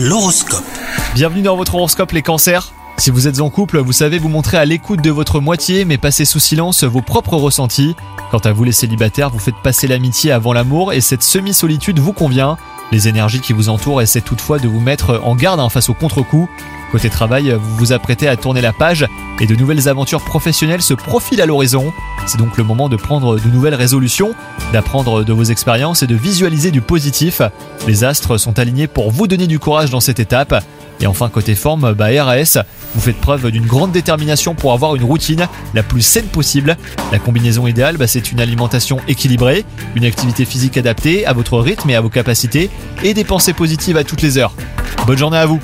L'horoscope. Bienvenue dans votre horoscope les cancers. Si vous êtes en couple, vous savez vous montrer à l'écoute de votre moitié mais passer sous silence vos propres ressentis. Quant à vous les célibataires, vous faites passer l'amitié avant l'amour et cette semi-solitude vous convient. Les énergies qui vous entourent essaient toutefois de vous mettre en garde hein, face au contre-coup. Côté travail, vous vous apprêtez à tourner la page et de nouvelles aventures professionnelles se profilent à l'horizon. C'est donc le moment de prendre de nouvelles résolutions, d'apprendre de vos expériences et de visualiser du positif. Les astres sont alignés pour vous donner du courage dans cette étape. Et enfin, côté forme, bah RAS, vous faites preuve d'une grande détermination pour avoir une routine la plus saine possible. La combinaison idéale, bah, c'est une alimentation équilibrée, une activité physique adaptée à votre rythme et à vos capacités, et des pensées positives à toutes les heures. Bonne journée à vous